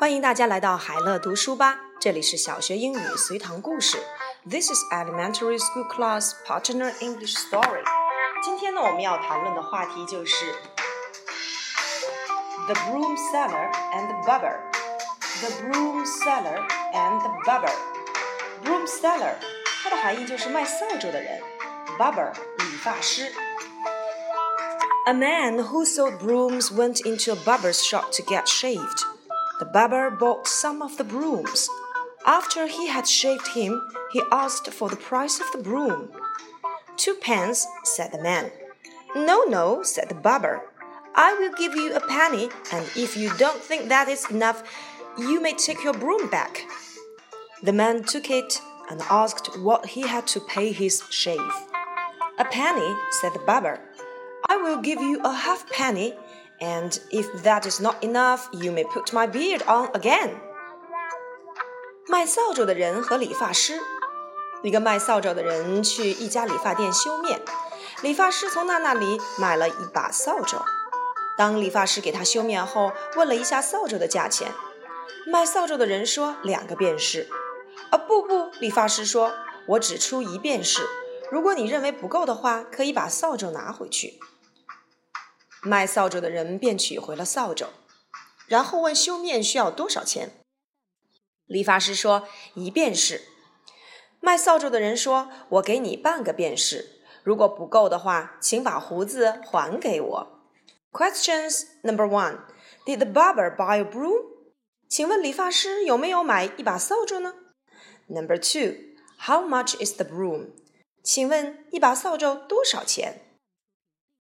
欢迎大家来到海乐读书吧，这里是小学英语随堂故事。This is elementary school class partner English story。今天呢，我们要谈论的话题就是 The broom seller and the barber。The broom seller and the barber。Broom seller，它的含义就是卖扫帚的人。Barber，理发师。A man who sold brooms went into a barber's shop to get shaved. The barber bought some of the brooms. After he had shaved him, he asked for the price of the broom. Two pence, said the man. No, no, said the barber. I will give you a penny, and if you don't think that is enough, you may take your broom back. The man took it and asked what he had to pay his shave. A penny, said the barber. I will give you a half penny, and if that is not enough, you may put my beard on again. 卖扫帚的人和理发师。一个卖扫帚的人去一家理发店修面，理发师从他那里买了一把扫帚。当理发师给他修面后，问了一下扫帚的价钱，卖扫帚的人说两个便士。啊，不不，理发师说，我只出一便士。如果你认为不够的话，可以把扫帚拿回去。卖扫帚的人便取回了扫帚，然后问修面需要多少钱。理发师说一便士。卖扫帚的人说：“我给你半个便士，如果不够的话，请把胡子还给我。” Questions number one: Did the barber buy a broom? 请问理发师有没有买一把扫帚呢？Number two: How much is the broom? 请问一把扫帚多少钱？